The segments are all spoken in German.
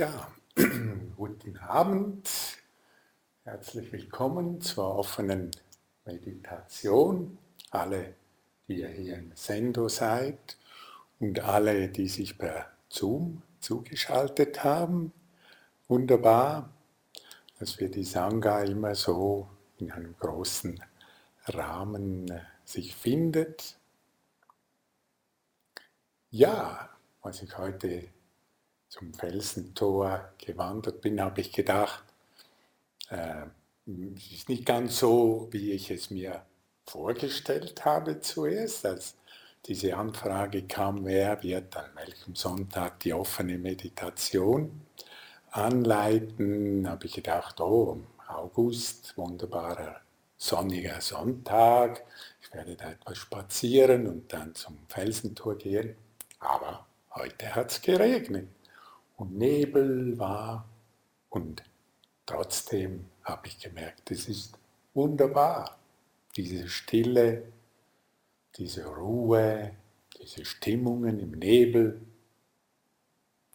Ja, guten Abend. Herzlich willkommen zur offenen Meditation. Alle, die ihr hier im Sendo seid und alle, die sich per Zoom zugeschaltet haben. Wunderbar, dass wir die Sangha immer so in einem großen Rahmen äh, sich findet. Ja, was ich heute zum Felsentor gewandert bin, habe ich gedacht, äh, es ist nicht ganz so, wie ich es mir vorgestellt habe zuerst, als diese Anfrage kam, wer wird an welchem Sonntag die offene Meditation anleiten, habe ich gedacht, oh, August, wunderbarer sonniger Sonntag, ich werde da etwas spazieren und dann zum Felsentor gehen, aber heute hat es geregnet und Nebel war und trotzdem habe ich gemerkt, es ist wunderbar, diese Stille, diese Ruhe, diese Stimmungen im Nebel,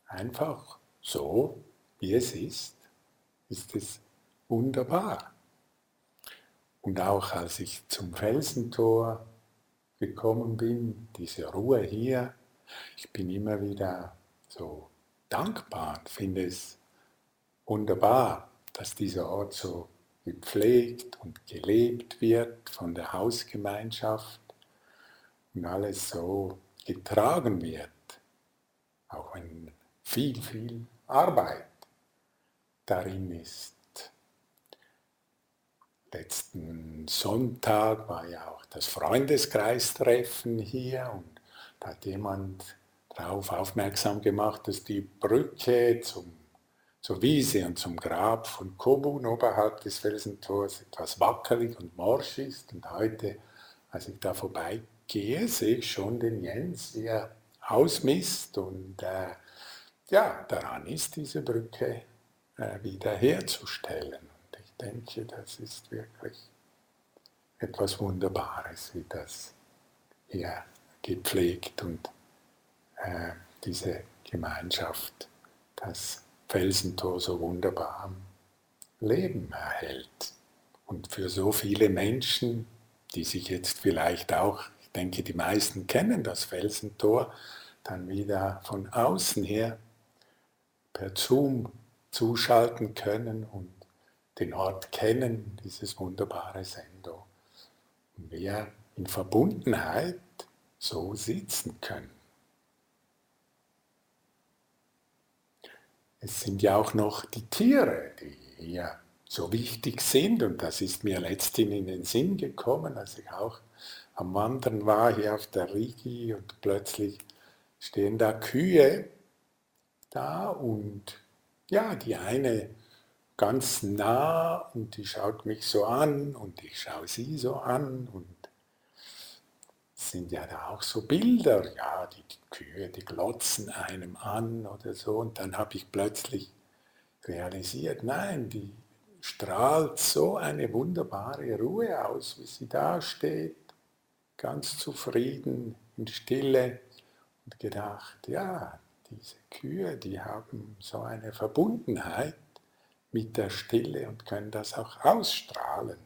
einfach so, wie es ist, ist es wunderbar. Und auch als ich zum Felsentor gekommen bin, diese Ruhe hier, ich bin immer wieder so dankbar und finde es wunderbar, dass dieser Ort so gepflegt und gelebt wird von der Hausgemeinschaft und alles so getragen wird, auch wenn viel, viel Arbeit darin ist. Letzten Sonntag war ja auch das Freundeskreistreffen hier und da hat jemand darauf aufmerksam gemacht, dass die Brücke zum, zur Wiese und zum Grab von Kobun oberhalb des Felsentors etwas wackelig und morsch ist. Und heute, als ich da vorbeigehe, sehe ich schon den Jens, wie er ausmisst. Und äh, ja, daran ist diese Brücke äh, wiederherzustellen. Und ich denke, das ist wirklich etwas Wunderbares, wie das hier gepflegt und äh, diese Gemeinschaft, das Felsentor so wunderbar am Leben erhält. Und für so viele Menschen, die sich jetzt vielleicht auch, ich denke, die meisten kennen das Felsentor, dann wieder von außen her per Zoom zuschalten können und den Ort kennen, dieses wunderbare Sendo. Und wir in Verbundenheit so sitzen können. Es sind ja auch noch die Tiere, die hier so wichtig sind und das ist mir letztens in den Sinn gekommen, als ich auch am Wandern war hier auf der Rigi und plötzlich stehen da Kühe da und ja, die eine ganz nah und die schaut mich so an und ich schaue sie so an und sind ja da auch so Bilder, ja, die, die Kühe, die glotzen einem an oder so. Und dann habe ich plötzlich realisiert, nein, die strahlt so eine wunderbare Ruhe aus, wie sie da steht, ganz zufrieden, in Stille und gedacht, ja, diese Kühe, die haben so eine Verbundenheit mit der Stille und können das auch ausstrahlen.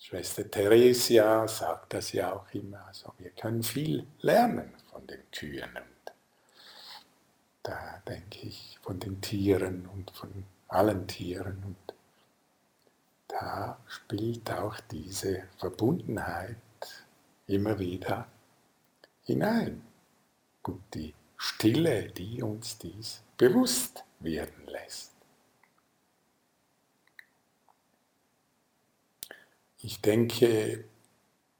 Schwester Theresia sagt das ja auch immer. Also wir können viel lernen von den Kühen. Und da denke ich von den Tieren und von allen Tieren. Und da spielt auch diese Verbundenheit immer wieder hinein. Und die Stille, die uns dies bewusst werden lässt. Ich denke,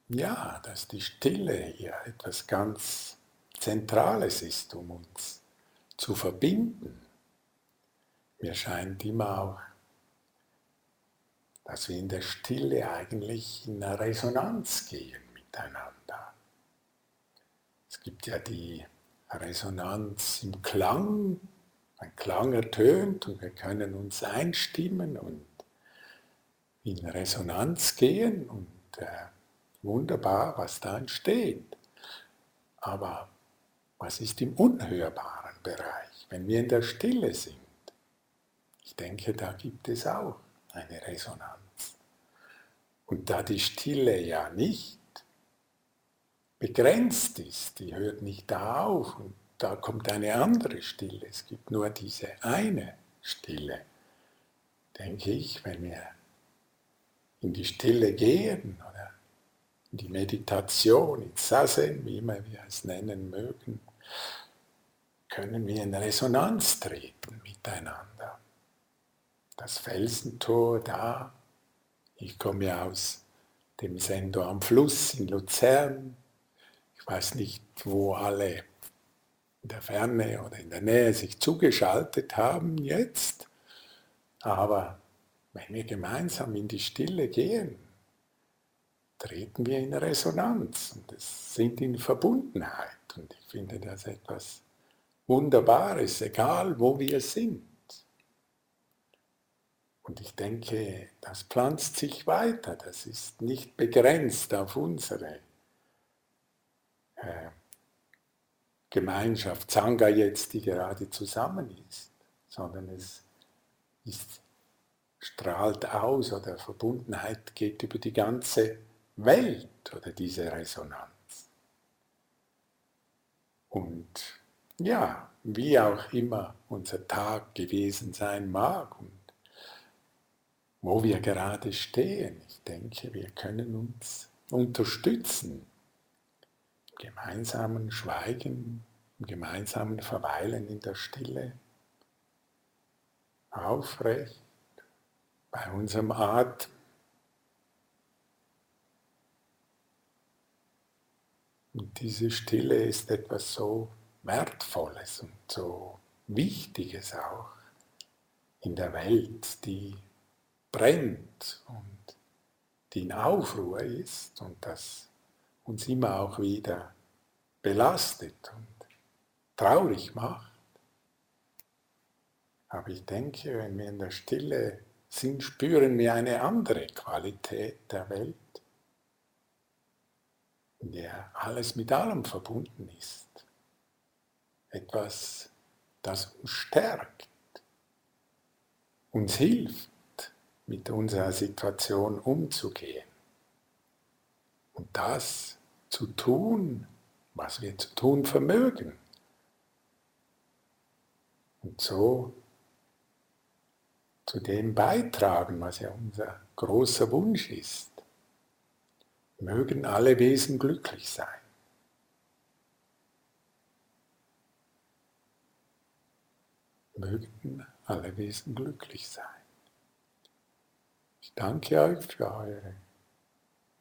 ja, dass die Stille hier etwas ganz Zentrales ist, um uns zu verbinden. Mir scheint immer auch, dass wir in der Stille eigentlich in eine Resonanz gehen miteinander. Es gibt ja die Resonanz im Klang, ein Klang ertönt und wir können uns einstimmen und in Resonanz gehen und äh, wunderbar, was da entsteht. Aber was ist im unhörbaren Bereich? wenn wir in der Stille sind, ich denke, da gibt es auch eine Resonanz. Und da die Stille ja nicht begrenzt ist, die hört nicht da auf und da kommt eine andere Stille, es gibt nur diese eine Stille, denke ich, wenn wir in die Stille gehen oder in die Meditation, in Sazen, wie immer wir es nennen mögen, können wir in Resonanz treten miteinander. Das Felsentor da, ich komme ja aus dem Sender am Fluss in Luzern, ich weiß nicht, wo alle in der Ferne oder in der Nähe sich zugeschaltet haben jetzt, aber wenn wir gemeinsam in die Stille gehen, treten wir in Resonanz und sind in Verbundenheit. Und ich finde das etwas Wunderbares, egal wo wir sind. Und ich denke, das pflanzt sich weiter, das ist nicht begrenzt auf unsere äh, Gemeinschaft, Sangha jetzt, die gerade zusammen ist, sondern es ist strahlt aus oder Verbundenheit geht über die ganze Welt oder diese Resonanz. Und ja, wie auch immer unser Tag gewesen sein mag und wo wir gerade stehen, ich denke, wir können uns unterstützen im gemeinsamen Schweigen, im gemeinsamen Verweilen in der Stille, aufrecht bei unserem Atem. Und diese Stille ist etwas so Wertvolles und so Wichtiges auch in der Welt, die brennt und die in Aufruhr ist und das uns immer auch wieder belastet und traurig macht. Aber ich denke, wenn wir in der Stille sind, spüren wir eine andere Qualität der Welt, in der alles mit allem verbunden ist. Etwas, das uns stärkt, uns hilft, mit unserer Situation umzugehen. Und das zu tun, was wir zu tun vermögen. Und so zu dem beitragen, was ja unser großer Wunsch ist. Mögen alle Wesen glücklich sein. Mögen alle Wesen glücklich sein. Ich danke euch für eure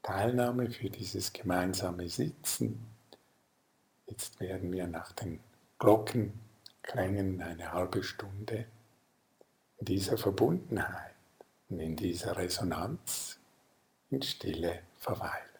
Teilnahme, für dieses gemeinsame Sitzen. Jetzt werden wir nach den Glockenklängen eine halbe Stunde in dieser Verbundenheit und in dieser Resonanz in Stille verweilen.